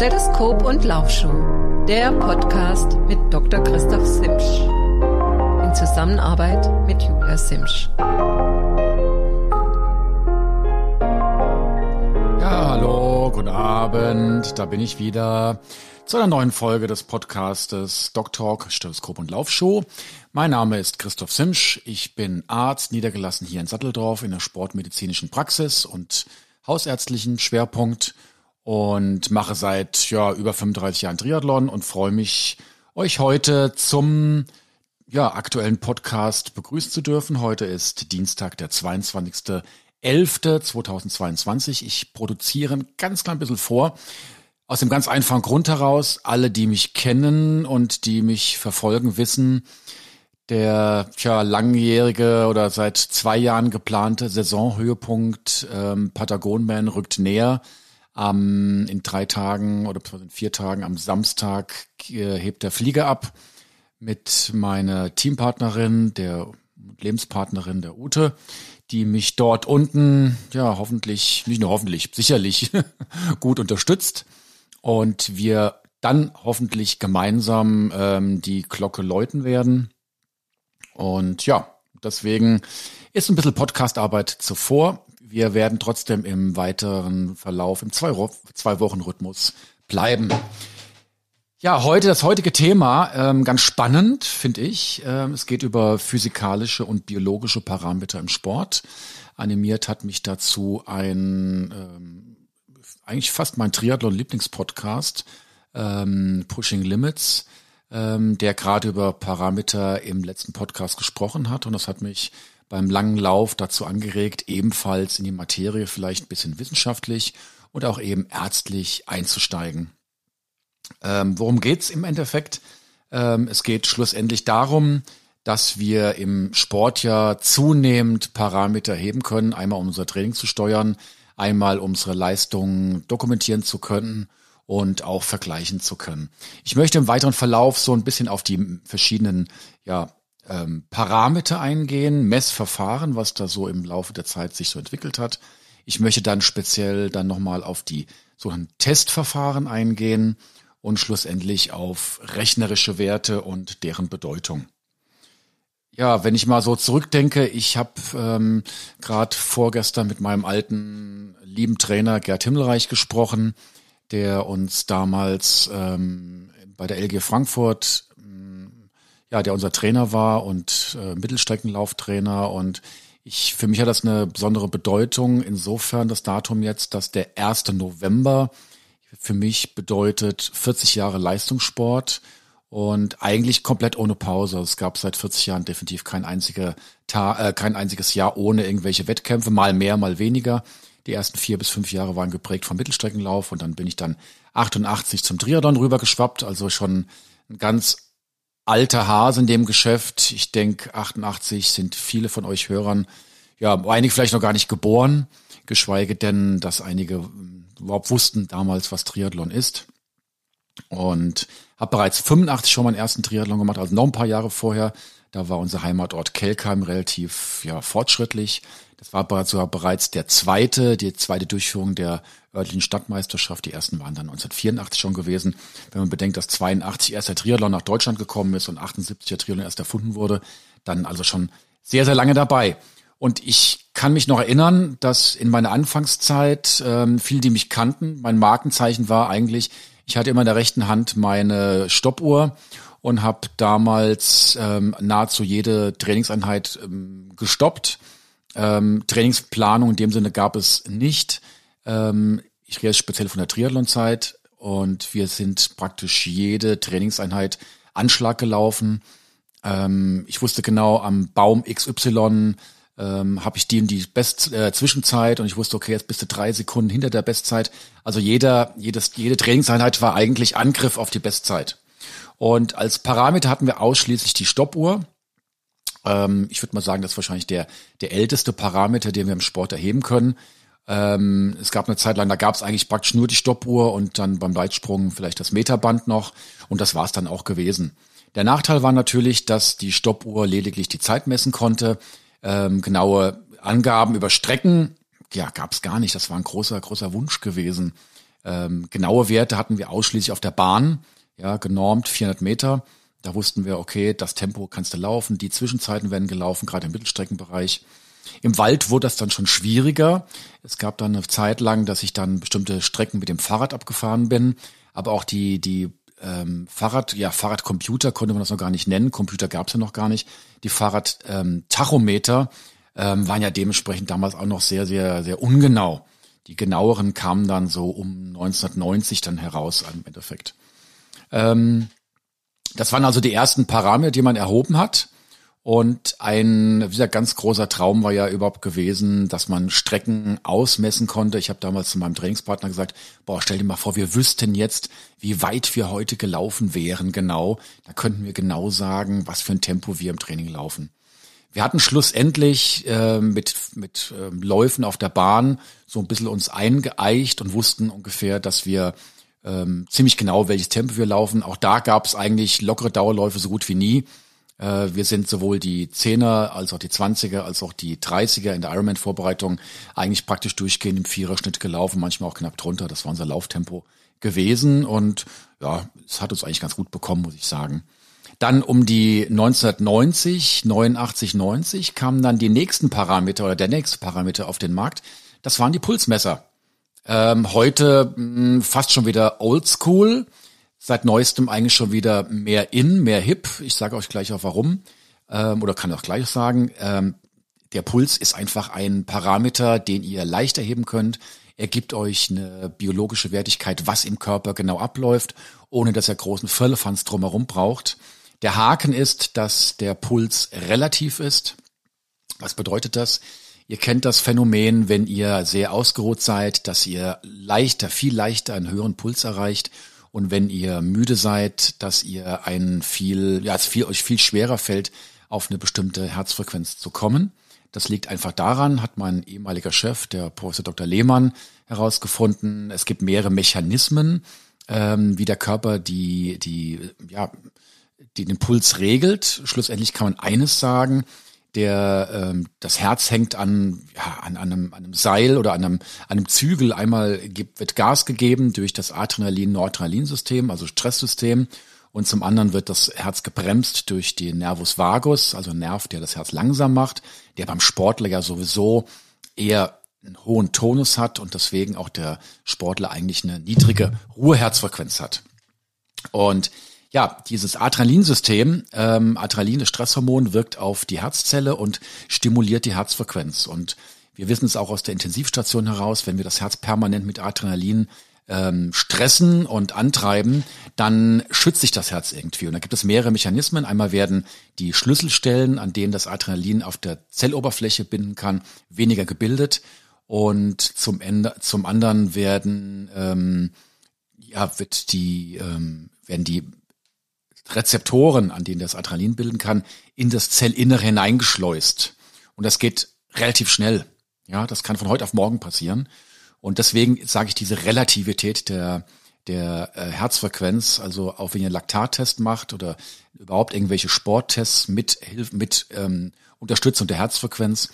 Stethoskop und Laufschuh, der Podcast mit Dr. Christoph Simsch. In Zusammenarbeit mit Julia Simsch. Ja, hallo, guten Abend. Da bin ich wieder zu einer neuen Folge des Podcastes Doc Talk, Stethoskop und Laufshow. Mein Name ist Christoph Simsch. Ich bin Arzt, niedergelassen hier in Satteldorf in der sportmedizinischen Praxis und hausärztlichen Schwerpunkt und mache seit ja, über 35 Jahren Triathlon und freue mich, euch heute zum ja, aktuellen Podcast begrüßen zu dürfen. Heute ist Dienstag, der 22.11.2022. Ich produziere ein ganz klein bisschen vor. Aus dem ganz einfachen Grund heraus, alle, die mich kennen und die mich verfolgen, wissen, der tja, langjährige oder seit zwei Jahren geplante Saisonhöhepunkt ähm, Patagonman rückt näher. Ähm, in drei Tagen oder in vier Tagen am Samstag äh, hebt der Flieger ab mit meiner Teampartnerin, der Lebenspartnerin der Ute, die mich dort unten, ja, hoffentlich, nicht nur hoffentlich, sicherlich gut unterstützt und wir dann hoffentlich gemeinsam ähm, die Glocke läuten werden. Und ja, deswegen ist ein bisschen Podcastarbeit zuvor. Wir werden trotzdem im weiteren Verlauf im zwei, zwei Wochen Rhythmus bleiben. Ja, heute das heutige Thema ähm, ganz spannend finde ich. Ähm, es geht über physikalische und biologische Parameter im Sport. Animiert hat mich dazu ein ähm, eigentlich fast mein Triathlon-Lieblingspodcast ähm, Pushing Limits, ähm, der gerade über Parameter im letzten Podcast gesprochen hat und das hat mich beim langen Lauf dazu angeregt, ebenfalls in die Materie vielleicht ein bisschen wissenschaftlich und auch eben ärztlich einzusteigen. Ähm, worum geht's im Endeffekt? Ähm, es geht schlussendlich darum, dass wir im Sport ja zunehmend Parameter heben können, einmal um unser Training zu steuern, einmal unsere Leistungen dokumentieren zu können und auch vergleichen zu können. Ich möchte im weiteren Verlauf so ein bisschen auf die verschiedenen ja, ähm, Parameter eingehen, Messverfahren, was da so im Laufe der Zeit sich so entwickelt hat. Ich möchte dann speziell dann nochmal auf die sogenannten Testverfahren eingehen und schlussendlich auf rechnerische Werte und deren Bedeutung. Ja, wenn ich mal so zurückdenke, ich habe ähm, gerade vorgestern mit meinem alten lieben Trainer Gerd Himmelreich gesprochen, der uns damals ähm, bei der LG Frankfurt ja, der unser Trainer war und äh, Mittelstreckenlauftrainer und ich, für mich hat das eine besondere Bedeutung insofern das Datum jetzt, dass der 1. November für mich bedeutet 40 Jahre Leistungssport und eigentlich komplett ohne Pause. Es gab seit 40 Jahren definitiv kein einziger Tag, äh, kein einziges Jahr ohne irgendwelche Wettkämpfe, mal mehr, mal weniger. Die ersten vier bis fünf Jahre waren geprägt vom Mittelstreckenlauf und dann bin ich dann 88 zum Triathlon rübergeschwappt, also schon ein ganz alter Hase in dem Geschäft. Ich denke, 88 sind viele von euch Hörern, ja, einige vielleicht noch gar nicht geboren, geschweige denn, dass einige hm, überhaupt wussten damals, was Triathlon ist. Und habe bereits 85 schon meinen ersten Triathlon gemacht, also noch ein paar Jahre vorher. Da war unser Heimatort Kelkheim relativ ja, fortschrittlich. Das war sogar bereits der zweite, die zweite Durchführung der örtlichen Stadtmeisterschaft. Die ersten waren dann 1984 schon gewesen. Wenn man bedenkt, dass 82 erst der Triathlon nach Deutschland gekommen ist und 78 der Triathlon erst erfunden wurde, dann also schon sehr, sehr lange dabei. Und ich kann mich noch erinnern, dass in meiner Anfangszeit ähm, viele, die mich kannten, mein Markenzeichen war eigentlich, ich hatte immer in der rechten Hand meine Stoppuhr und habe damals ähm, nahezu jede Trainingseinheit ähm, gestoppt. Ähm, Trainingsplanung in dem Sinne gab es nicht. Ähm, ich rede speziell von der Triathlon-Zeit und wir sind praktisch jede Trainingseinheit Anschlag gelaufen. Ähm, ich wusste genau, am Baum XY ähm, habe ich die in die Best äh, Zwischenzeit und ich wusste, okay, jetzt bist du drei Sekunden hinter der Bestzeit. Also jeder, jedes, jede Trainingseinheit war eigentlich Angriff auf die Bestzeit. Und als Parameter hatten wir ausschließlich die Stoppuhr. Ähm, ich würde mal sagen, das ist wahrscheinlich der, der älteste Parameter, den wir im Sport erheben können. Ähm, es gab eine Zeit lang, da gab es eigentlich praktisch nur die Stoppuhr und dann beim Weitsprung vielleicht das Meterband noch und das war es dann auch gewesen. Der Nachteil war natürlich, dass die Stoppuhr lediglich die Zeit messen konnte. Ähm, genaue Angaben über Strecken, ja, gab es gar nicht. Das war ein großer, großer Wunsch gewesen. Ähm, genaue Werte hatten wir ausschließlich auf der Bahn, ja, genormt 400 Meter. Da wussten wir, okay, das Tempo kannst du laufen, die Zwischenzeiten werden gelaufen, gerade im Mittelstreckenbereich. Im Wald wurde das dann schon schwieriger. Es gab dann eine Zeit lang, dass ich dann bestimmte Strecken mit dem Fahrrad abgefahren bin, aber auch die die ähm, Fahrrad, ja Fahrradcomputer konnte man das noch gar nicht nennen, Computer gab es ja noch gar nicht. Die Fahrradtachometer ähm, ähm, waren ja dementsprechend damals auch noch sehr sehr sehr ungenau. Die genaueren kamen dann so um 1990 dann heraus im Endeffekt. Ähm, das waren also die ersten Parameter, die man erhoben hat. Und ein wieder ganz großer Traum war ja überhaupt gewesen, dass man Strecken ausmessen konnte. Ich habe damals zu meinem Trainingspartner gesagt, boah, stell dir mal vor, wir wüssten jetzt, wie weit wir heute gelaufen wären genau. Da könnten wir genau sagen, was für ein Tempo wir im Training laufen. Wir hatten schlussendlich äh, mit, mit äh, Läufen auf der Bahn so ein bisschen uns eingeeicht und wussten ungefähr, dass wir ähm, ziemlich genau, welches Tempo wir laufen. Auch da gab es eigentlich lockere Dauerläufe so gut wie nie. Äh, wir sind sowohl die Zehner als auch die Zwanziger als auch die Dreißiger in der Ironman-Vorbereitung eigentlich praktisch durchgehend im Viererschnitt gelaufen, manchmal auch knapp drunter. Das war unser Lauftempo gewesen und ja, es hat uns eigentlich ganz gut bekommen, muss ich sagen. Dann um die 1990, 89, 90 kamen dann die nächsten Parameter oder der nächste Parameter auf den Markt. Das waren die Pulsmesser. Ähm, heute mh, hm, fast schon wieder oldschool. Seit neuestem eigentlich schon wieder mehr in, mehr hip. Ich sage euch gleich auch warum. Ähm, oder kann auch gleich sagen. Ähm, der Puls ist einfach ein Parameter, den ihr leicht erheben könnt. Er gibt euch eine biologische Wertigkeit, was im Körper genau abläuft, ohne dass er großen Firlefanz drumherum braucht. Der Haken ist, dass der Puls relativ ist. Was bedeutet das? Ihr kennt das Phänomen, wenn ihr sehr ausgeruht seid, dass ihr leichter, viel leichter einen höheren Puls erreicht und wenn ihr müde seid, dass ihr einen viel, ja, es viel, euch viel schwerer fällt, auf eine bestimmte Herzfrequenz zu kommen. Das liegt einfach daran, hat mein ehemaliger Chef, der Professor Dr. Lehmann, herausgefunden. Es gibt mehrere Mechanismen, ähm, wie der Körper die, die, ja, die den Puls regelt. Schlussendlich kann man eines sagen, der ähm, das Herz hängt an, ja, an, an, einem, an einem Seil oder an einem, an einem Zügel. Einmal gibt, wird Gas gegeben durch das Adrenalin-Noradrenalin-System, also Stresssystem. Und zum anderen wird das Herz gebremst durch den Nervus vagus, also Nerv, der das Herz langsam macht, der beim Sportler ja sowieso eher einen hohen Tonus hat und deswegen auch der Sportler eigentlich eine niedrige Ruheherzfrequenz hat. Und ja, dieses Adrenalinsystem, ähm, Adrenalin, das Stresshormon, wirkt auf die Herzzelle und stimuliert die Herzfrequenz. Und wir wissen es auch aus der Intensivstation heraus, wenn wir das Herz permanent mit Adrenalin ähm, stressen und antreiben, dann schützt sich das Herz irgendwie. Und da gibt es mehrere Mechanismen. Einmal werden die Schlüsselstellen, an denen das Adrenalin auf der Zelloberfläche binden kann, weniger gebildet. Und zum, Ende, zum anderen werden, ähm, ja, wird die, ähm, werden die Rezeptoren, an denen das Adrenalin bilden kann, in das Zellinnere hineingeschleust. Und das geht relativ schnell. Ja, das kann von heute auf morgen passieren. Und deswegen sage ich diese Relativität der, der äh, Herzfrequenz, also auch wenn ihr einen Laktattest macht oder überhaupt irgendwelche Sporttests mit, Hilfe, mit ähm, Unterstützung der Herzfrequenz,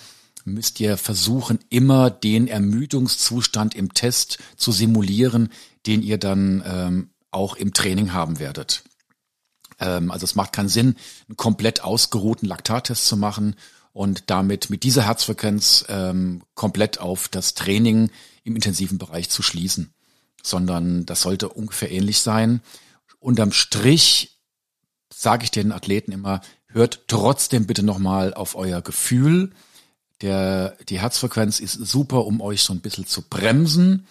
müsst ihr versuchen, immer den Ermüdungszustand im Test zu simulieren, den ihr dann ähm, auch im Training haben werdet. Ähm, also es macht keinen Sinn, einen komplett ausgeruhten Laktattest zu machen und damit mit dieser Herzfrequenz ähm, komplett auf das Training im intensiven Bereich zu schließen, sondern das sollte ungefähr ähnlich sein. Unterm Strich sage ich den Athleten immer, hört trotzdem bitte nochmal auf euer Gefühl. Der, die Herzfrequenz ist super, um euch so ein bisschen zu bremsen.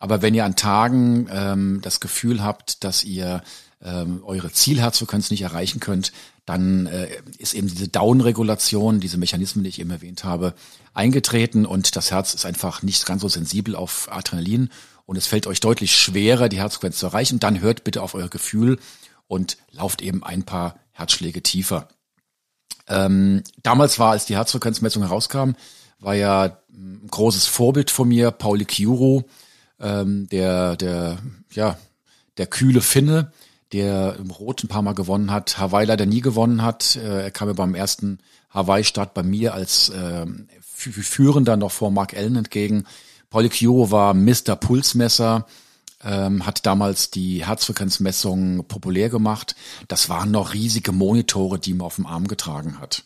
Aber wenn ihr an Tagen ähm, das Gefühl habt, dass ihr ähm, eure Zielherzfrequenz nicht erreichen könnt, dann äh, ist eben diese Down-Regulation, diese Mechanismen, die ich eben erwähnt habe, eingetreten und das Herz ist einfach nicht ganz so sensibel auf Adrenalin und es fällt euch deutlich schwerer, die Herzfrequenz zu erreichen. Dann hört bitte auf euer Gefühl und lauft eben ein paar Herzschläge tiefer. Ähm, damals war, als die Herzfrequenzmessung herauskam, war ja ein großes Vorbild von mir, Pauli Kiuro, ähm, der, der, ja, der kühle Finne, der im Rot ein paar Mal gewonnen hat, Hawaii leider nie gewonnen hat. Äh, er kam ja beim ersten Hawaii-Start bei mir als äh, Führender noch vor Mark Allen entgegen. Pauli war Mr. Pulsmesser, ähm, hat damals die Herzfrequenzmessung populär gemacht. Das waren noch riesige Monitore, die man auf dem Arm getragen hat.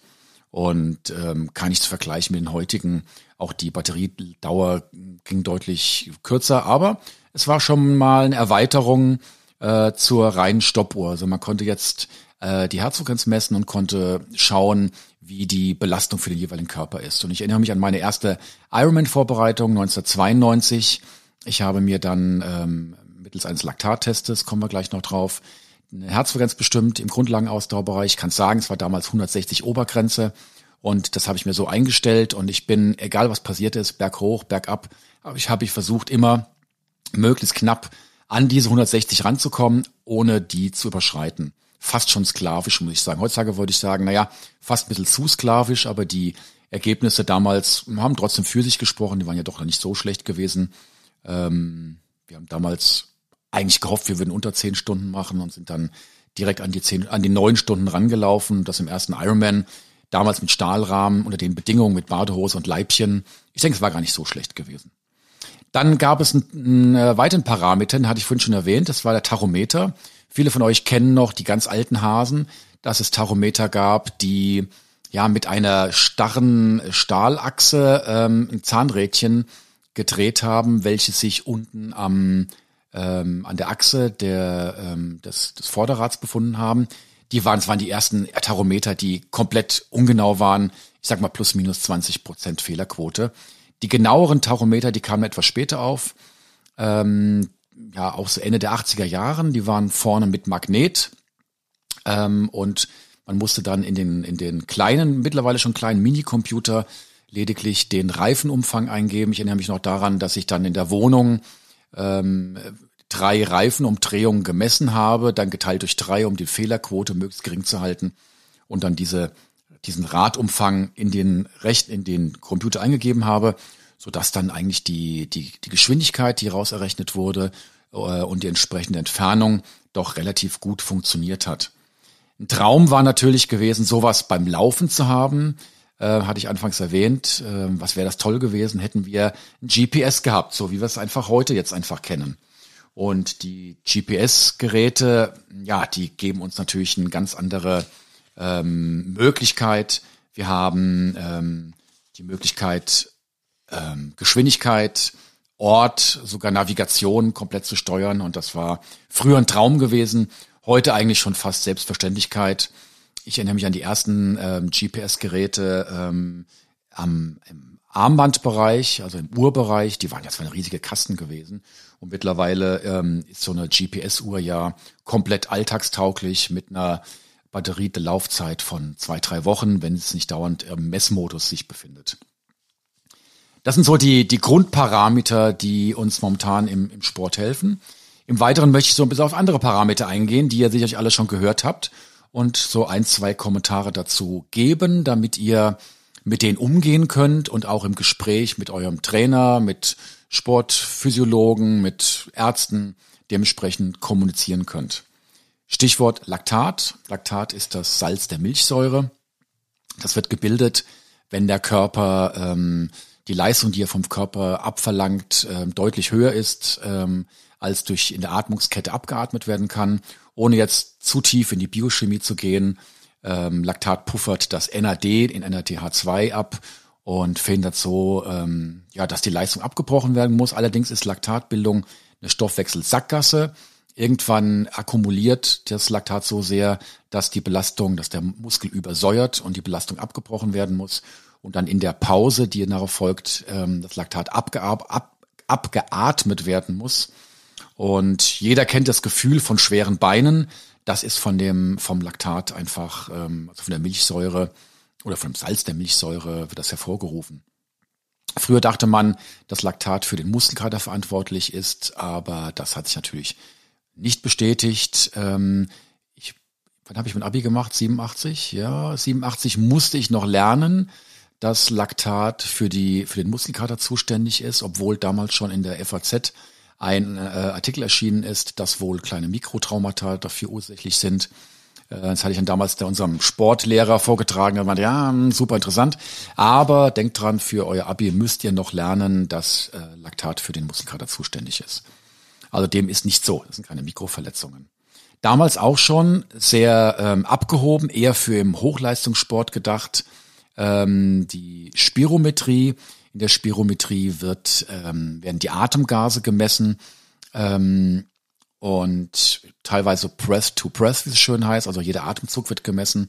Und ähm, kann ich zu vergleichen mit den heutigen. Auch die Batteriedauer ging deutlich kürzer, aber es war schon mal eine Erweiterung äh, zur reinen Stoppuhr. Also man konnte jetzt äh, die Herzfrequenz messen und konnte schauen, wie die Belastung für den jeweiligen Körper ist. Und ich erinnere mich an meine erste Ironman-Vorbereitung 1992. Ich habe mir dann ähm, mittels eines Laktattestes, kommen wir gleich noch drauf, eine Herzfrequenz bestimmt im Grundlagenausdauerbereich. Ich kann sagen, es war damals 160 Obergrenze. Und das habe ich mir so eingestellt. Und ich bin, egal was passiert ist, berghoch, bergab, habe ich, habe ich versucht, immer möglichst knapp an diese 160 ranzukommen, ohne die zu überschreiten. Fast schon sklavisch, muss ich sagen. Heutzutage würde ich sagen, naja, fast ein bisschen zu sklavisch, aber die Ergebnisse damals haben trotzdem für sich gesprochen. Die waren ja doch noch nicht so schlecht gewesen. Ähm, wir haben damals eigentlich gehofft, wir würden unter zehn Stunden machen und sind dann direkt an die zehn, an die neun Stunden rangelaufen. Das im ersten Ironman, damals mit Stahlrahmen, unter den Bedingungen mit Badehose und Leibchen. Ich denke, es war gar nicht so schlecht gewesen. Dann gab es einen, einen äh, weiteren Parameter, den hatte ich vorhin schon erwähnt, das war der Tachometer. Viele von euch kennen noch die ganz alten Hasen, dass es Tachometer gab, die ja mit einer starren Stahlachse ähm, ein Zahnrädchen gedreht haben, welches sich unten am ähm, an der Achse der, ähm, des, des Vorderrads befunden haben. Die waren, es waren die ersten Tachometer, die komplett ungenau waren. Ich sag mal plus minus 20 Prozent Fehlerquote. Die genaueren Tachometer, die kamen etwas später auf. Ähm, ja, auch so Ende der 80er Jahren. Die waren vorne mit Magnet. Ähm, und man musste dann in den, in den kleinen, mittlerweile schon kleinen Minicomputer lediglich den Reifenumfang eingeben. Ich erinnere mich noch daran, dass ich dann in der Wohnung ähm, drei Reifenumdrehungen gemessen habe, dann geteilt durch drei, um die Fehlerquote möglichst gering zu halten und dann diese diesen Radumfang in den Recht in den Computer eingegeben habe, so dann eigentlich die die die Geschwindigkeit, die raus errechnet wurde äh, und die entsprechende Entfernung doch relativ gut funktioniert hat. Ein Traum war natürlich gewesen, sowas beim Laufen zu haben. Äh, hatte ich anfangs erwähnt. Äh, was wäre das toll gewesen, hätten wir ein GPS gehabt, so wie wir es einfach heute jetzt einfach kennen. Und die GPS-Geräte, ja, die geben uns natürlich eine ganz andere ähm, Möglichkeit. Wir haben ähm, die Möglichkeit, ähm, Geschwindigkeit, Ort, sogar Navigation komplett zu steuern. Und das war früher ein Traum gewesen, heute eigentlich schon fast Selbstverständlichkeit. Ich erinnere mich an die ersten ähm, GPS-Geräte ähm, am im Armbandbereich, also im Uhrbereich. Die waren zwar eine riesige Kasten gewesen. Und mittlerweile ähm, ist so eine GPS-Uhr ja komplett alltagstauglich mit einer Batterie von zwei, drei Wochen, wenn es nicht dauernd im Messmodus sich befindet. Das sind so die, die Grundparameter, die uns momentan im, im Sport helfen. Im Weiteren möchte ich so ein bisschen auf andere Parameter eingehen, die ihr sicherlich alle schon gehört habt und so ein, zwei Kommentare dazu geben, damit ihr mit denen umgehen könnt und auch im Gespräch mit eurem Trainer, mit Sportphysiologen, mit Ärzten dementsprechend kommunizieren könnt. Stichwort Laktat. Laktat ist das Salz der Milchsäure. Das wird gebildet, wenn der Körper ähm, die Leistung, die er vom Körper abverlangt, ähm, deutlich höher ist, ähm, als durch in der Atmungskette abgeatmet werden kann. Ohne jetzt zu tief in die Biochemie zu gehen, ähm, Laktat puffert das NAD in NADH2 ab und verhindert so, ähm, ja, dass die Leistung abgebrochen werden muss. Allerdings ist Laktatbildung eine Stoffwechselsackgasse. Irgendwann akkumuliert das Laktat so sehr, dass die Belastung, dass der Muskel übersäuert und die Belastung abgebrochen werden muss. Und dann in der Pause, die darauf folgt, ähm, das Laktat abgeab, ab, abgeatmet werden muss. Und jeder kennt das Gefühl von schweren Beinen. Das ist von dem, vom Laktat einfach, ähm, also von der Milchsäure oder vom Salz der Milchsäure wird das hervorgerufen. Früher dachte man, dass Laktat für den Muskelkater verantwortlich ist, aber das hat sich natürlich nicht bestätigt. Ähm, ich, wann habe ich mein Abi gemacht? 87? Ja, 87 musste ich noch lernen, dass Laktat für die für den Muskelkater zuständig ist, obwohl damals schon in der FAZ ein äh, Artikel erschienen ist, dass wohl kleine Mikrotraumata dafür ursächlich sind. Äh, das hatte ich dann damals der unserem Sportlehrer vorgetragen. Er meinte, ja, hm, super interessant. Aber denkt dran, für euer Abi müsst ihr noch lernen, dass äh, Laktat für den Muskelkater zuständig ist. Also dem ist nicht so. Das sind keine Mikroverletzungen. Damals auch schon sehr ähm, abgehoben, eher für im Hochleistungssport gedacht. Ähm, die Spirometrie. In der Spirometrie wird, ähm, werden die Atemgase gemessen ähm, und teilweise Breath to Breath, wie es schön heißt. Also jeder Atemzug wird gemessen.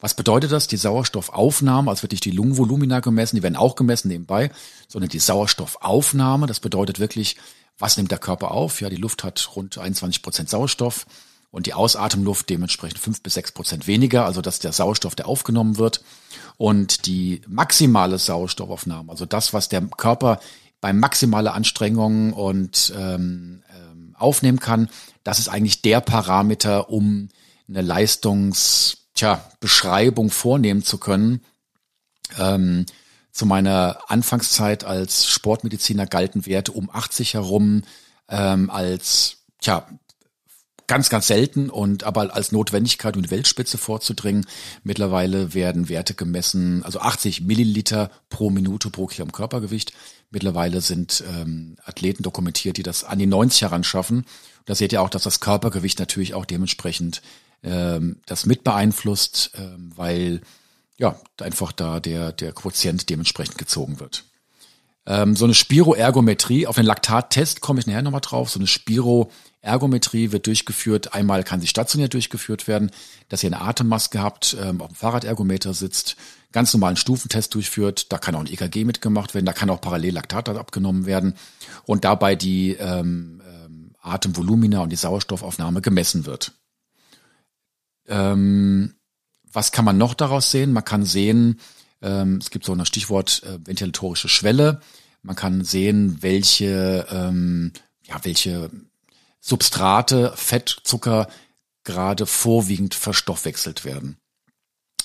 Was bedeutet das? Die Sauerstoffaufnahme, also wird nicht die Lungenvolumina gemessen, die werden auch gemessen nebenbei, sondern die Sauerstoffaufnahme. Das bedeutet wirklich, was nimmt der Körper auf? Ja, die Luft hat rund 21 Prozent Sauerstoff und die Ausatemluft dementsprechend fünf bis sechs Prozent weniger, also dass der Sauerstoff, der aufgenommen wird. Und die maximale Sauerstoffaufnahme, also das, was der Körper bei maximaler Anstrengung und ähm, ähm, aufnehmen kann, das ist eigentlich der Parameter, um eine Leistungsbeschreibung vornehmen zu können. Ähm, zu meiner Anfangszeit als Sportmediziner galten Werte um 80 herum ähm, als tja, ganz, ganz selten und aber als Notwendigkeit, um die Weltspitze vorzudringen. Mittlerweile werden Werte gemessen, also 80 Milliliter pro Minute pro Kilogramm Körpergewicht. Mittlerweile sind ähm, Athleten dokumentiert, die das an die 90 heranschaffen. Da seht ihr auch, dass das Körpergewicht natürlich auch dementsprechend ähm, das mit beeinflusst, ähm, weil ja einfach da der, der Quotient dementsprechend gezogen wird. Ähm, so eine Spiroergometrie, auf den Laktattest komme ich nachher nochmal drauf, so eine Spiroergometrie wird durchgeführt. Einmal kann sie stationär durchgeführt werden, dass ihr eine Atemmaske habt, ähm, auf dem Fahrradergometer sitzt, ganz normalen Stufentest durchführt. Da kann auch ein EKG mitgemacht werden, da kann auch parallel Laktat abgenommen werden und dabei die ähm, ähm, Atemvolumina und die Sauerstoffaufnahme gemessen wird. Ähm, was kann man noch daraus sehen? Man kann sehen, ähm, es gibt so ein Stichwort äh, ventilatorische Schwelle. Man kann sehen, welche, ähm, ja, welche Substrate, Fett, Zucker gerade vorwiegend verstoffwechselt werden.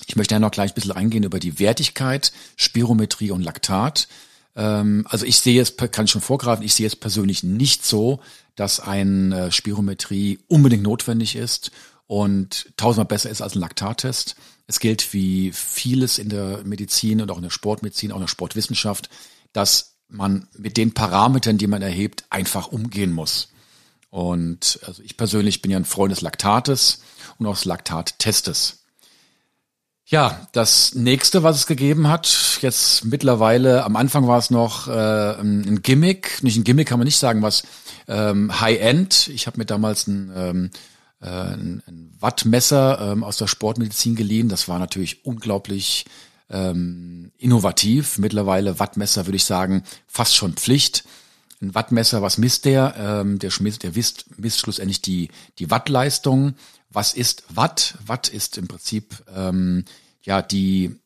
Ich möchte ja noch gleich ein bisschen eingehen über die Wertigkeit, Spirometrie und Laktat. Ähm, also ich sehe es, kann ich schon vorgreifen, ich sehe es persönlich nicht so, dass eine äh, Spirometrie unbedingt notwendig ist und tausendmal besser ist als ein Laktattest. Es gilt wie vieles in der Medizin und auch in der Sportmedizin, auch in der Sportwissenschaft, dass man mit den Parametern, die man erhebt, einfach umgehen muss. Und also ich persönlich bin ja ein Freund des Laktates und auch des Laktattestes. Ja, das nächste, was es gegeben hat, jetzt mittlerweile, am Anfang war es noch äh, ein Gimmick, nicht ein Gimmick kann man nicht sagen, was ähm, High-End. Ich habe mir damals ein ähm, äh, ein, ein Wattmesser ähm, aus der Sportmedizin geliehen. Das war natürlich unglaublich ähm, innovativ. Mittlerweile Wattmesser würde ich sagen fast schon Pflicht. Ein Wattmesser, was misst der? Ähm, der, schmisst, der misst, misst schlussendlich die, die Wattleistung. Was ist Watt? Watt ist im Prinzip ähm, ja die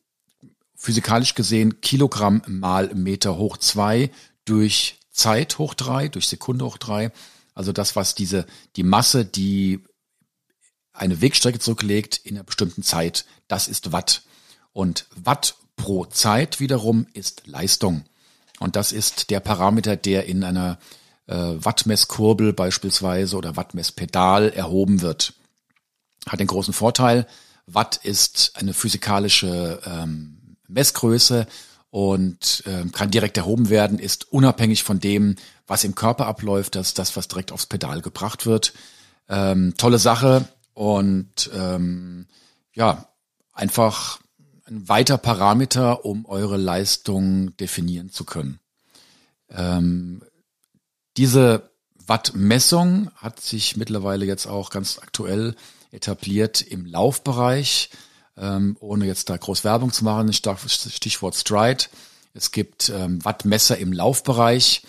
physikalisch gesehen Kilogramm mal Meter hoch zwei durch Zeit hoch drei, durch Sekunde hoch drei. Also das, was diese, die Masse, die eine Wegstrecke zurücklegt in einer bestimmten Zeit. Das ist Watt. Und Watt pro Zeit wiederum ist Leistung. Und das ist der Parameter, der in einer äh, Wattmesskurbel beispielsweise oder Wattmesspedal erhoben wird. Hat den großen Vorteil, Watt ist eine physikalische ähm, Messgröße und ähm, kann direkt erhoben werden, ist unabhängig von dem, was im Körper abläuft, das ist das, was direkt aufs Pedal gebracht wird. Ähm, tolle Sache, und ähm, ja, einfach ein weiter Parameter, um eure Leistung definieren zu können. Ähm, diese Wattmessung hat sich mittlerweile jetzt auch ganz aktuell etabliert im Laufbereich, ähm, ohne jetzt da groß Werbung zu machen, Stichwort Stride. Es gibt ähm, Wattmesser im Laufbereich.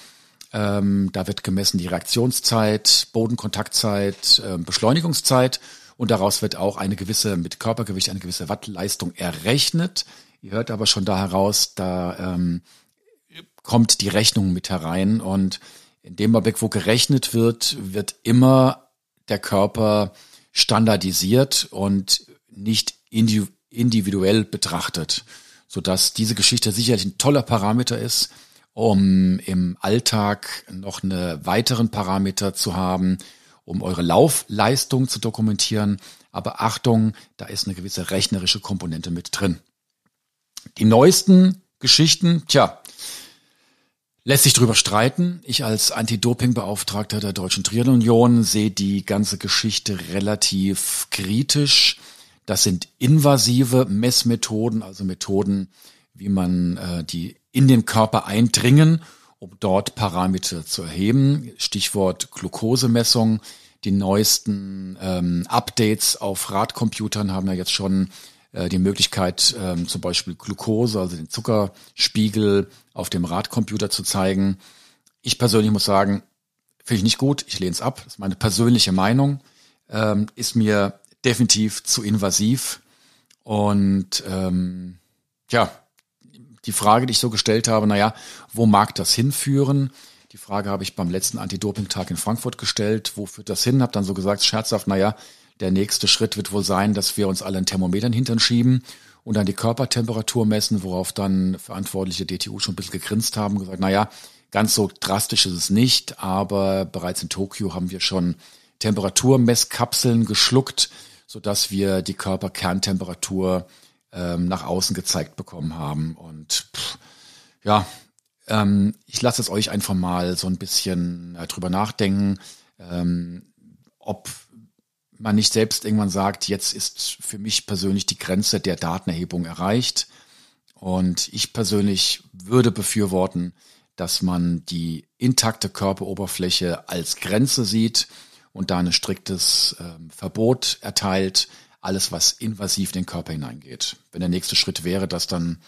Ähm, da wird gemessen die Reaktionszeit, Bodenkontaktzeit, äh, Beschleunigungszeit und daraus wird auch eine gewisse, mit Körpergewicht eine gewisse Wattleistung errechnet. Ihr hört aber schon da heraus, da ähm, kommt die Rechnung mit herein und in dem Augenblick, wo gerechnet wird, wird immer der Körper standardisiert und nicht individuell betrachtet, sodass diese Geschichte sicherlich ein toller Parameter ist, um im Alltag noch eine weiteren Parameter zu haben, um eure Laufleistung zu dokumentieren. Aber Achtung, da ist eine gewisse rechnerische Komponente mit drin. Die neuesten Geschichten, tja, Lässt sich drüber streiten. Ich als Anti-Doping-Beauftragter der Deutschen Triathlon-Union sehe die ganze Geschichte relativ kritisch. Das sind invasive Messmethoden, also Methoden, wie man äh, die in den Körper eindringen, um dort Parameter zu erheben. Stichwort Glukosemessung. Die neuesten ähm, Updates auf Radcomputern haben ja jetzt schon äh, die Möglichkeit, ähm, zum Beispiel Glucose, also den Zuckerspiegel auf dem Radcomputer zu zeigen. Ich persönlich muss sagen, finde ich nicht gut. Ich lehne es ab. Das ist meine persönliche Meinung. Ähm, ist mir definitiv zu invasiv. Und ähm, ja, die Frage, die ich so gestellt habe, naja, wo mag das hinführen? Die Frage habe ich beim letzten Anti-Doping-Tag in Frankfurt gestellt. Wo führt das hin? Hab dann so gesagt, scherzhaft, naja, der nächste Schritt wird wohl sein, dass wir uns alle ein Thermometer hintern schieben und dann die Körpertemperatur messen, worauf dann verantwortliche DTU schon ein bisschen gegrinst haben und gesagt, naja, ganz so drastisch ist es nicht, aber bereits in Tokio haben wir schon Temperaturmesskapseln geschluckt, sodass wir die Körperkerntemperatur ähm, nach außen gezeigt bekommen haben. Und pff, ja, ähm, ich lasse es euch einfach mal so ein bisschen äh, drüber nachdenken, ähm, ob man nicht selbst irgendwann sagt, jetzt ist für mich persönlich die Grenze der Datenerhebung erreicht. Und ich persönlich würde befürworten, dass man die intakte Körperoberfläche als Grenze sieht und da ein striktes äh, Verbot erteilt, alles was invasiv in den Körper hineingeht. Wenn der nächste Schritt wäre, dass dann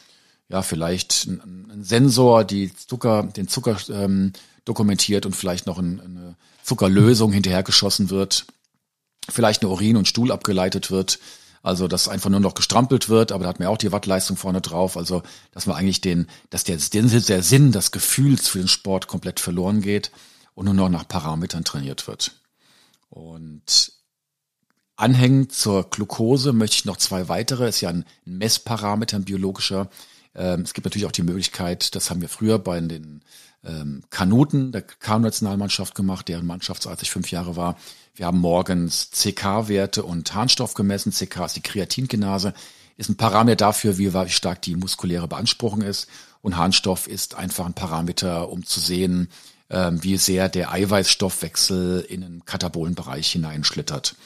ja vielleicht ein, ein Sensor die Zucker, den Zucker ähm, dokumentiert und vielleicht noch ein, eine Zuckerlösung hinterhergeschossen wird, vielleicht eine Urin und Stuhl abgeleitet wird. Also, dass einfach nur noch gestrampelt wird, aber da hat man ja auch die Wattleistung vorne drauf. Also, dass man eigentlich den, dass der, der Sinn, das Gefühl für den Sport komplett verloren geht und nur noch nach Parametern trainiert wird. Und anhängend zur Glucose möchte ich noch zwei weitere. Ist ja ein Messparameter, ein biologischer. Ähm, es gibt natürlich auch die Möglichkeit, das haben wir früher bei den ähm, Kanuten der Kanu-Nationalmannschaft gemacht, deren Mannschaftsarzt ich fünf Jahre war, wir haben morgens CK-Werte und Harnstoff gemessen. CK ist die Kreatinkinase, ist ein Parameter dafür, wie stark die muskuläre Beanspruchung ist. Und Harnstoff ist einfach ein Parameter, um zu sehen, ähm, wie sehr der Eiweißstoffwechsel in den Katabolenbereich hineinschlittert.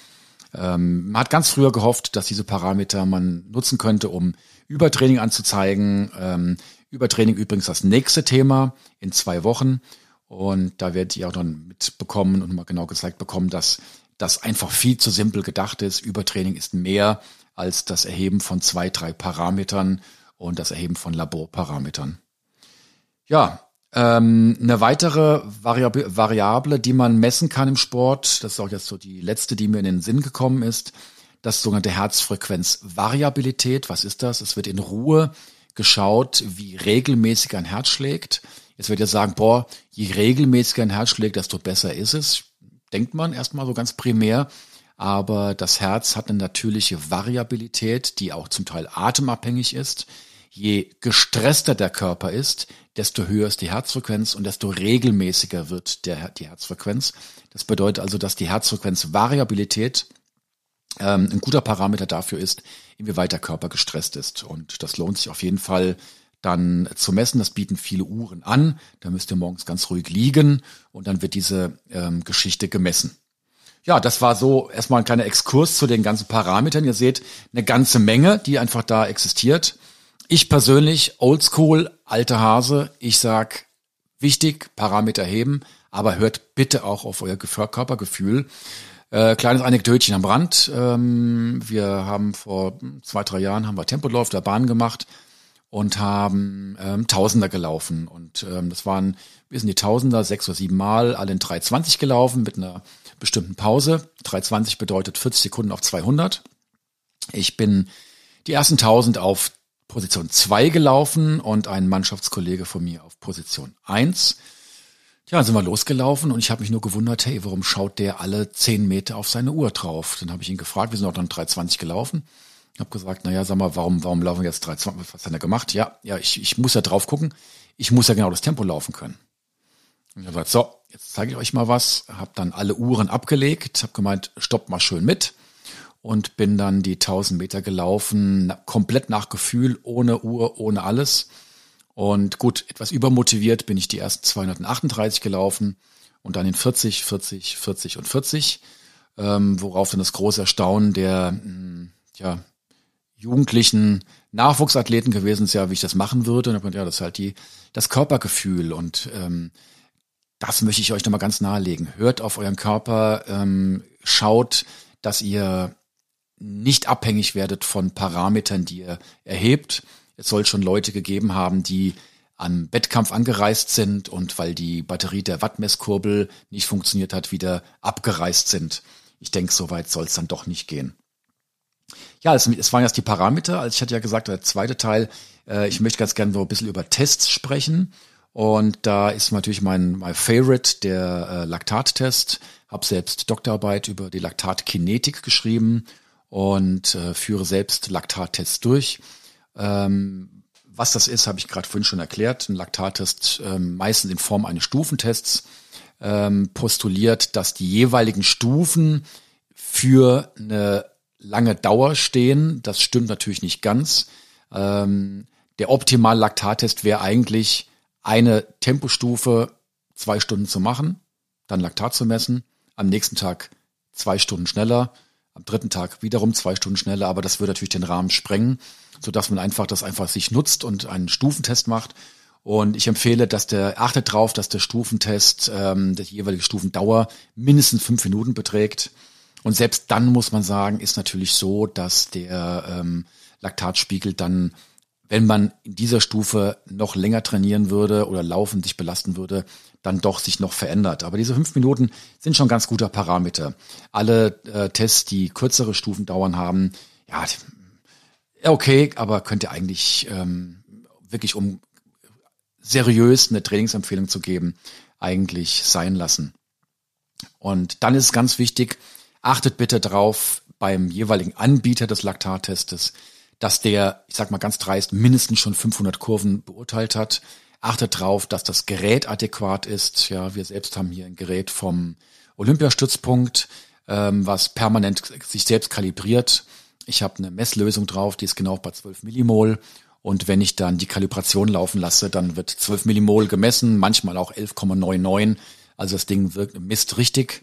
Ähm, man hat ganz früher gehofft, dass diese Parameter man nutzen könnte, um Übertraining anzuzeigen. Ähm, Übertraining übrigens das nächste Thema in zwei Wochen. Und da werdet ihr auch dann mitbekommen und mal genau gezeigt bekommen, dass das einfach viel zu simpel gedacht ist. Übertraining ist mehr als das Erheben von zwei, drei Parametern und das Erheben von Laborparametern. Ja, ähm, eine weitere Variable, Variable, die man messen kann im Sport, das ist auch jetzt so die letzte, die mir in den Sinn gekommen ist, das sogenannte Herzfrequenzvariabilität. Was ist das? Es wird in Ruhe geschaut, wie regelmäßig ein Herz schlägt. Jetzt wird ihr sagen, boah, je regelmäßiger ein Herz schlägt, desto besser ist es. Denkt man erstmal so ganz primär. Aber das Herz hat eine natürliche Variabilität, die auch zum Teil atemabhängig ist. Je gestresster der Körper ist, desto höher ist die Herzfrequenz und desto regelmäßiger wird der, die Herzfrequenz. Das bedeutet also, dass die Herzfrequenzvariabilität ähm, ein guter Parameter dafür ist, inwieweit der Körper gestresst ist. Und das lohnt sich auf jeden Fall dann zu messen. Das bieten viele Uhren an. Da müsst ihr morgens ganz ruhig liegen und dann wird diese ähm, Geschichte gemessen. Ja, das war so erstmal ein kleiner Exkurs zu den ganzen Parametern. Ihr seht eine ganze Menge, die einfach da existiert. Ich persönlich, oldschool, alte Hase, ich sag, wichtig, Parameter heben, aber hört bitte auch auf euer Körpergefühl. Äh, kleines Anekdötchen am Rand. Ähm, wir haben vor zwei, drei Jahren haben wir Tempolauf der Bahn gemacht und haben ähm, Tausender gelaufen. Und ähm, das waren, wir sind die Tausender sechs oder sieben Mal alle in 320 gelaufen mit einer bestimmten Pause. 320 bedeutet 40 Sekunden auf 200. Ich bin die ersten 1000 auf Position 2 gelaufen und ein Mannschaftskollege von mir auf Position 1. Ja, sind wir losgelaufen und ich habe mich nur gewundert, hey, warum schaut der alle 10 Meter auf seine Uhr drauf? Dann habe ich ihn gefragt, wir sind auch dann 320 gelaufen habe gesagt, naja, sag mal, warum, warum laufen wir jetzt 320? Was hat er gemacht? Ja, ja, ich, ich muss ja drauf gucken. Ich muss ja genau das Tempo laufen können. Und ich habe gesagt, so, jetzt zeige ich euch mal was. Habe dann alle Uhren abgelegt, habe gemeint, stoppt mal schön mit und bin dann die 1000 Meter gelaufen, komplett nach Gefühl, ohne Uhr, ohne alles. Und gut, etwas übermotiviert bin ich die ersten 238 gelaufen und dann in 40, 40, 40 und 40, ähm, worauf dann das große Erstaunen der mh, hm, ja, jugendlichen Nachwuchsathleten gewesen ist, ja, wie ich das machen würde. Und ja, das ist halt die, das Körpergefühl und ähm, das möchte ich euch nochmal ganz nahelegen. Hört auf euren Körper, ähm, schaut, dass ihr nicht abhängig werdet von Parametern, die ihr erhebt. Es soll schon Leute gegeben haben, die am Wettkampf angereist sind und weil die Batterie der Wattmesskurbel nicht funktioniert hat, wieder abgereist sind. Ich denke, so weit soll es dann doch nicht gehen. Ja, es, es waren jetzt die Parameter. Also ich hatte ja gesagt, der zweite Teil, äh, ich möchte ganz gerne so ein bisschen über Tests sprechen. Und da ist natürlich mein, mein Favorite der äh, Laktattest. Habe selbst Doktorarbeit über die Laktatkinetik geschrieben und äh, führe selbst Laktattests durch. Ähm, was das ist, habe ich gerade vorhin schon erklärt. Ein Laktattest ähm, meistens in Form eines Stufentests ähm, postuliert, dass die jeweiligen Stufen für eine lange Dauer stehen. Das stimmt natürlich nicht ganz. Ähm, der optimale Laktattest wäre eigentlich eine Tempostufe zwei Stunden zu machen, dann Laktat zu messen, am nächsten Tag zwei Stunden schneller, am dritten Tag wiederum zwei Stunden schneller, aber das würde natürlich den Rahmen sprengen, so dass man einfach das einfach sich nutzt und einen Stufentest macht. Und ich empfehle, dass der achtet drauf, dass der Stufentest, ähm, die jeweilige Stufendauer mindestens fünf Minuten beträgt. Und selbst dann muss man sagen, ist natürlich so, dass der ähm, Laktatspiegel dann wenn man in dieser Stufe noch länger trainieren würde oder laufen sich belasten würde, dann doch sich noch verändert. Aber diese fünf Minuten sind schon ganz guter Parameter. Alle äh, Tests, die kürzere Stufendauern haben, ja, okay, aber könnte eigentlich ähm, wirklich, um seriös eine Trainingsempfehlung zu geben, eigentlich sein lassen. Und dann ist ganz wichtig, achtet bitte drauf beim jeweiligen Anbieter des Laktattestes, dass der, ich sag mal ganz dreist, mindestens schon 500 Kurven beurteilt hat. Achtet drauf, dass das Gerät adäquat ist. Ja, wir selbst haben hier ein Gerät vom Olympiastützpunkt, ähm, was permanent sich selbst kalibriert. Ich habe eine Messlösung drauf, die ist genau bei 12 Millimol. Und wenn ich dann die Kalibration laufen lasse, dann wird 12 Millimol gemessen, manchmal auch 11,99. Also das Ding wirkt, misst richtig.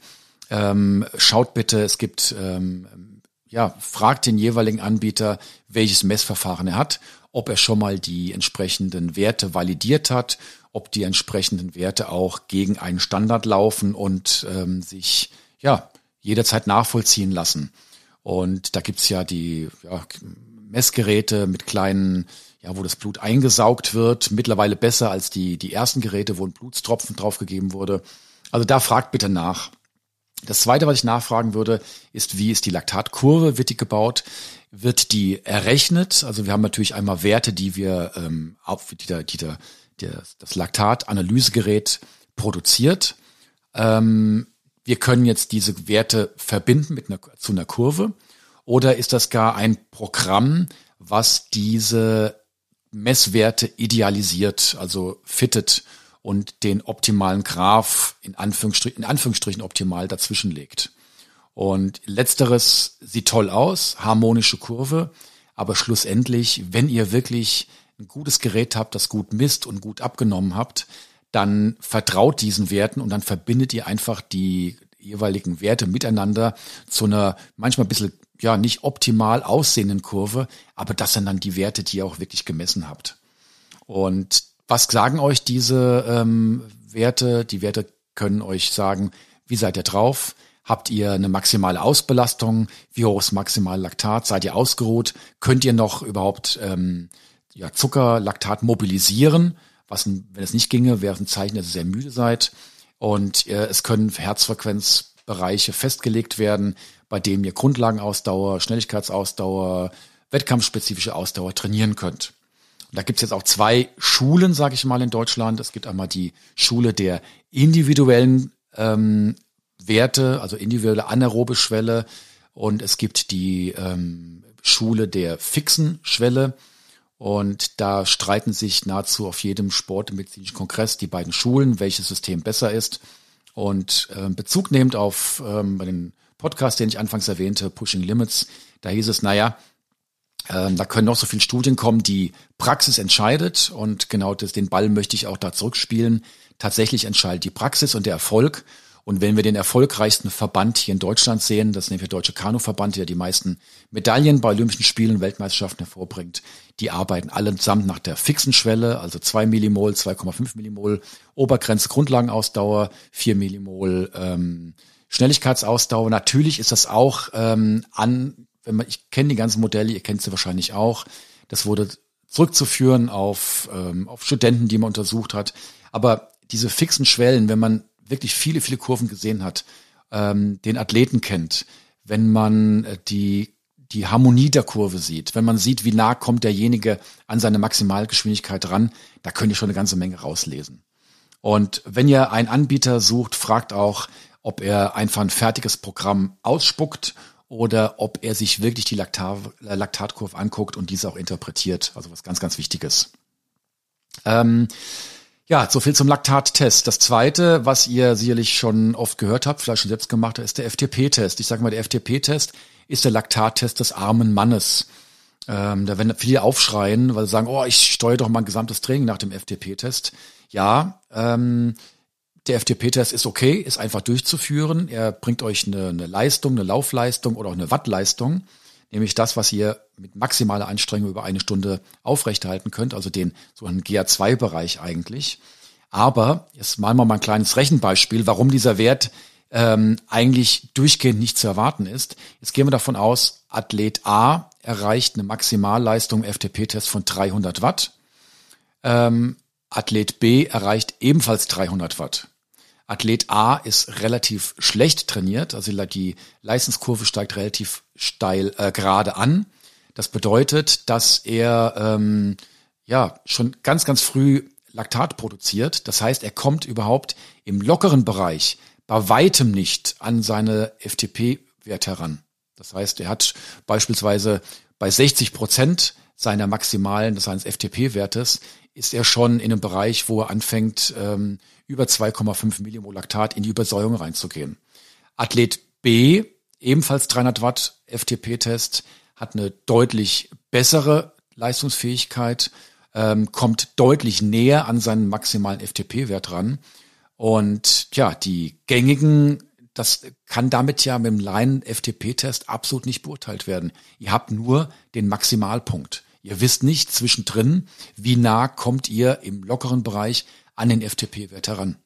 Ähm, schaut bitte, es gibt ähm, ja, fragt den jeweiligen Anbieter, welches Messverfahren er hat, ob er schon mal die entsprechenden Werte validiert hat, ob die entsprechenden Werte auch gegen einen Standard laufen und ähm, sich ja jederzeit nachvollziehen lassen. Und da gibt's ja die ja, Messgeräte mit kleinen, ja, wo das Blut eingesaugt wird, mittlerweile besser als die, die ersten Geräte, wo ein Blutstropfen draufgegeben wurde. Also da fragt bitte nach. Das zweite, was ich nachfragen würde, ist, wie ist die Laktatkurve? Wird die gebaut? Wird die errechnet? Also wir haben natürlich einmal Werte, die wir ähm, auf, die, der, die der, der, das Laktat-Analysegerät produziert. Ähm, wir können jetzt diese Werte verbinden mit einer, zu einer Kurve. Oder ist das gar ein Programm, was diese Messwerte idealisiert, also fittet und den optimalen Graph in Anführungsstrichen, in Anführungsstrichen optimal dazwischen legt. Und letzteres sieht toll aus, harmonische Kurve, aber schlussendlich, wenn ihr wirklich ein gutes Gerät habt, das gut misst und gut abgenommen habt, dann vertraut diesen Werten und dann verbindet ihr einfach die jeweiligen Werte miteinander zu einer manchmal ein bisschen ja nicht optimal aussehenden Kurve, aber das sind dann die Werte, die ihr auch wirklich gemessen habt. Und was sagen euch diese ähm, Werte? Die Werte können euch sagen, wie seid ihr drauf? Habt ihr eine maximale Ausbelastung? Wie hoch ist maximal Laktat? Seid ihr ausgeruht? Könnt ihr noch überhaupt ähm, ja, Zucker, Laktat mobilisieren? Was, wenn es nicht ginge, wäre es ein Zeichen, dass ihr sehr müde seid. Und äh, es können Herzfrequenzbereiche festgelegt werden, bei denen ihr Grundlagenausdauer, Schnelligkeitsausdauer, wettkampfspezifische Ausdauer trainieren könnt. Und da gibt's jetzt auch zwei Schulen, sage ich mal, in Deutschland. Es gibt einmal die Schule der individuellen ähm, Werte, also individuelle anaerobe Schwelle. Und es gibt die ähm, Schule der fixen Schwelle. Und da streiten sich nahezu auf jedem sportmedizinischen Kongress die beiden Schulen, welches System besser ist. Und äh, Bezug nehmend auf ähm, dem Podcast, den ich anfangs erwähnte, Pushing Limits, da hieß es, naja, Ähm, da können noch so viele Studien kommen, die Praxis entscheidet und genau das, den Ball möchte ich auch da zurückspielen. Tatsächlich entscheidet die Praxis und der Erfolg. Und wenn wir den erfolgreichsten Verband hier in Deutschland sehen, das nämlich der Deutsche Kanuverband, der die meisten Medaillen bei Olympischen Spielen und Weltmeisterschaften hervorbringt, die arbeiten allesamt nach der fixen Schwelle, also 2 Millimol, 2,5 Millimol, Obergrenze Grundlagenausdauer, 4 Millimol ähm, Schnelligkeitsausdauer. Natürlich ist das auch ähm, an, wenn man, ich kenne die ganzen Modelle, ihr kennt sie wahrscheinlich auch. Das wurde zurückzuführen auf, ähm, auf Studenten, die man untersucht hat. Aber diese fixen Schwellen, wenn man wirklich viele, viele Kurven gesehen hat, ähm, den Athleten kennt, wenn man äh, die, die Harmonie der Kurve sieht, wenn man sieht, wie nah kommt derjenige an seine Maximalgeschwindigkeit ran, da könnt ihr schon eine ganze Menge rauslesen. Und wenn ihr einen Anbieter sucht, fragt auch, ob er einfach ein fertiges Programm ausspuckt oder ob er sich wirklich die Laktat, Laktatkurve anguckt und diese auch interpretiert. Also was ganz, ganz Wichtiges. Ähm, ja, so viel zum Laktattest. Das zweite, was ihr sicherlich schon oft gehört habt, vielleicht schon selbst gemacht, ist der FTP-Test. Ich sage mal, der FTP-Test ist der Laktattest des armen Mannes. Ähm, da werden viele aufschreien, weil sie sagen, oh, ich steuere doch mein gesamtes Training nach dem FTP-Test. Ja, ähm, der FTP-Test ist okay, ist einfach durchzuführen. Er bringt euch eine, eine Leistung, eine Laufleistung oder auch eine Wattleistung nämlich das, was ihr mit maximaler Anstrengung über eine Stunde aufrechterhalten könnt, also den so einen GA2-Bereich eigentlich. Aber jetzt malen wir mal ein kleines Rechenbeispiel, warum dieser Wert ähm, eigentlich durchgehend nicht zu erwarten ist. Jetzt gehen wir davon aus, Athlet A erreicht eine Maximalleistung FTP-Test von 300 Watt. Ähm, Athlet B erreicht ebenfalls 300 Watt. Athlet A ist relativ schlecht trainiert, also die Leistungskurve steigt relativ steil äh, gerade an. Das bedeutet, dass er ähm, ja schon ganz, ganz früh Laktat produziert. Das heißt, er kommt überhaupt im lockeren Bereich bei weitem nicht an seine FTP-Wert heran. Das heißt, er hat beispielsweise bei 60 Prozent seiner maximalen, das seines FTP-Wertes, ist er schon in einem Bereich, wo er anfängt, ähm, über 2,5 Millimol Laktat in die Übersäuerung reinzugehen. Athlet B, ebenfalls 300 Watt FTP-Test, hat eine deutlich bessere Leistungsfähigkeit, ähm, kommt deutlich näher an seinen maximalen FTP-Wert ran. Und ja, die gängigen, das kann damit ja mit dem Laien-FTP-Test absolut nicht beurteilt werden. Ihr habt nur den Maximalpunkt. Ihr wisst nicht zwischendrin, wie nah kommt ihr im lockeren Bereich an den FTP-Wert heran.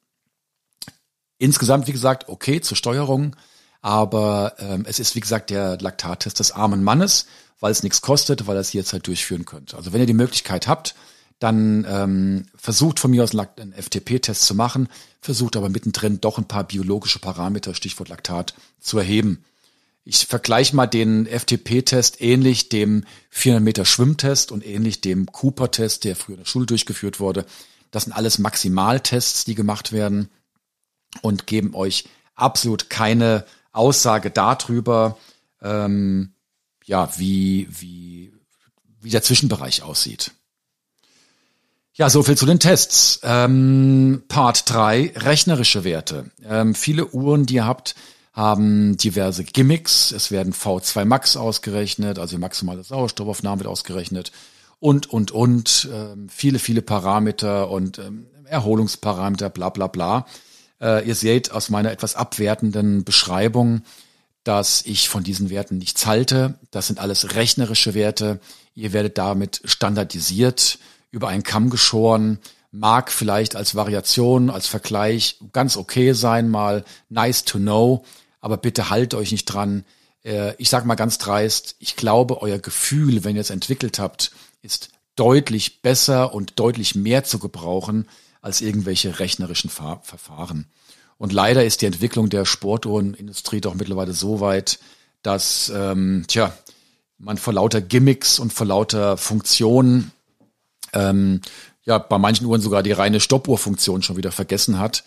Insgesamt, wie gesagt, okay zur Steuerung, aber ähm, es ist, wie gesagt, der Laktattest des armen Mannes, weil es nichts kostet, weil ihr es jederzeit durchführen könnt. Also wenn ihr die Möglichkeit habt, dann ähm, versucht von mir aus einen FTP-Test zu machen, versucht aber mittendrin doch ein paar biologische Parameter, Stichwort Laktat, zu erheben. Ich vergleiche mal den FTP-Test ähnlich dem 400 Meter Schwimmtest und ähnlich dem Cooper-Test, der früher in der Schule durchgeführt wurde. Das sind alles Maximaltests, die gemacht werden und geben euch absolut keine Aussage darüber, ähm, ja, wie, wie, wie der Zwischenbereich aussieht. Ja, so viel zu den Tests. Ähm, Part 3, rechnerische Werte. Ähm, viele Uhren, die ihr habt, haben diverse Gimmicks. Es werden V2 Max ausgerechnet, also die maximale Sauerstoffaufnahme wird ausgerechnet und, und, und, ähm, viele, viele Parameter und ähm, Erholungsparameter, bla, bla, bla. Äh, ihr seht aus meiner etwas abwertenden Beschreibung, dass ich von diesen Werten nichts halte. Das sind alles rechnerische Werte. Ihr werdet damit standardisiert, über einen Kamm geschoren, mag vielleicht als Variation, als Vergleich ganz okay sein, mal nice to know, aber bitte haltet euch nicht dran. Äh, ich sage mal ganz dreist, ich glaube, euer Gefühl, wenn ihr es entwickelt habt, ist deutlich besser und deutlich mehr zu gebrauchen als irgendwelche rechnerischen Ver Verfahren. Und leider ist die Entwicklung der Sportuhrenindustrie doch mittlerweile so weit, dass ähm, tja, man vor lauter Gimmicks und vor lauter Funktionen ähm, ja bei manchen Uhren sogar die reine Stoppuhrfunktion schon wieder vergessen hat.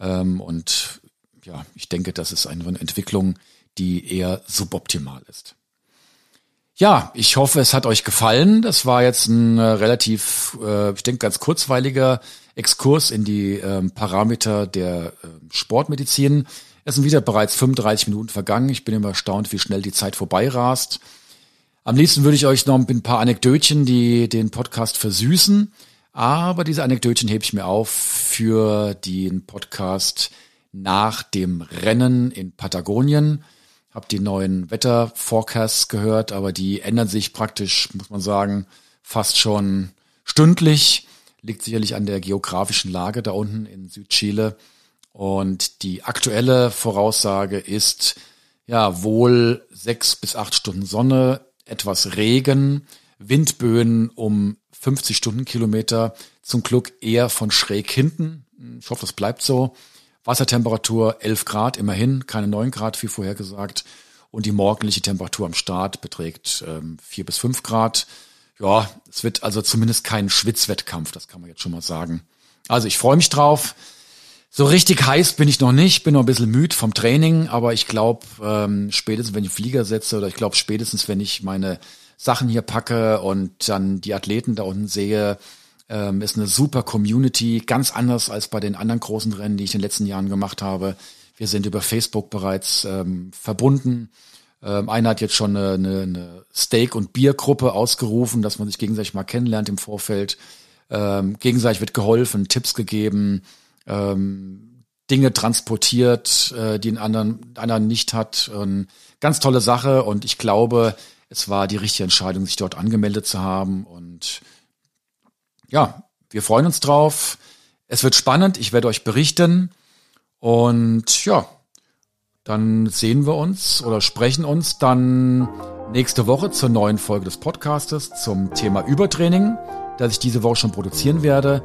Ähm, und ja, ich denke, das ist eine Entwicklung, die eher suboptimal ist. Ja, ich hoffe, es hat euch gefallen. Das war jetzt ein äh, relativ, äh, ich denke, ganz kurzweiliger Exkurs in die äh, Parameter der äh, Sportmedizin. Es sind wieder bereits 35 Minuten vergangen. Ich bin immer erstaunt, wie schnell die Zeit vorbei rast. Am liebsten würde ich euch noch ein paar Anekdötchen, die den Podcast versüßen. Aber diese Anekdötchen hebe ich mir auf für den Podcast nach dem Rennen in Patagonien. Hab die neuen Wetterforecasts gehört, aber die ändern sich praktisch, muss man sagen, fast schon stündlich. Liegt sicherlich an der geografischen Lage da unten in Südchile. Und die aktuelle Voraussage ist ja wohl sechs bis acht Stunden Sonne, etwas Regen, Windböen um 50 Stundenkilometer, zum Glück eher von schräg hinten. Ich hoffe, das bleibt so. Wassertemperatur 11 Grad, immerhin, keine 9 Grad, wie vorher gesagt. Und die morgendliche Temperatur am Start beträgt ähm, 4 bis 5 Grad. Ja, es wird also zumindest kein Schwitzwettkampf, das kann man jetzt schon mal sagen. Also ich freue mich drauf. So richtig heiß bin ich noch nicht, bin noch ein bisschen müde vom Training, aber ich glaube, ähm, spätestens wenn ich Flieger setze oder ich glaube spätestens, wenn ich meine Sachen hier packe und dann die Athleten da unten sehe, ähm, ist eine super Community, ganz anders als bei den anderen großen Rennen, die ich in den letzten Jahren gemacht habe. Wir sind über Facebook bereits ähm, verbunden. Ähm, einer hat jetzt schon eine, eine, eine Steak- und Biergruppe ausgerufen, dass man sich gegenseitig mal kennenlernt im Vorfeld. Ähm, gegenseitig wird geholfen, Tipps gegeben, ähm, Dinge transportiert, äh, die ein anderen, einer nicht hat. Ähm, ganz tolle Sache und ich glaube, es war die richtige Entscheidung, sich dort angemeldet zu haben und ja, wir freuen uns drauf. Es wird spannend. Ich werde euch berichten. Und ja, dann sehen wir uns oder sprechen uns dann nächste Woche zur neuen Folge des Podcastes zum Thema Übertraining, das ich diese Woche schon produzieren werde.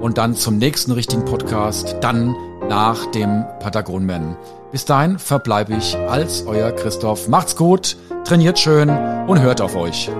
Und dann zum nächsten richtigen Podcast, dann nach dem Patagonman. Bis dahin verbleibe ich als euer Christoph. Macht's gut, trainiert schön und hört auf euch.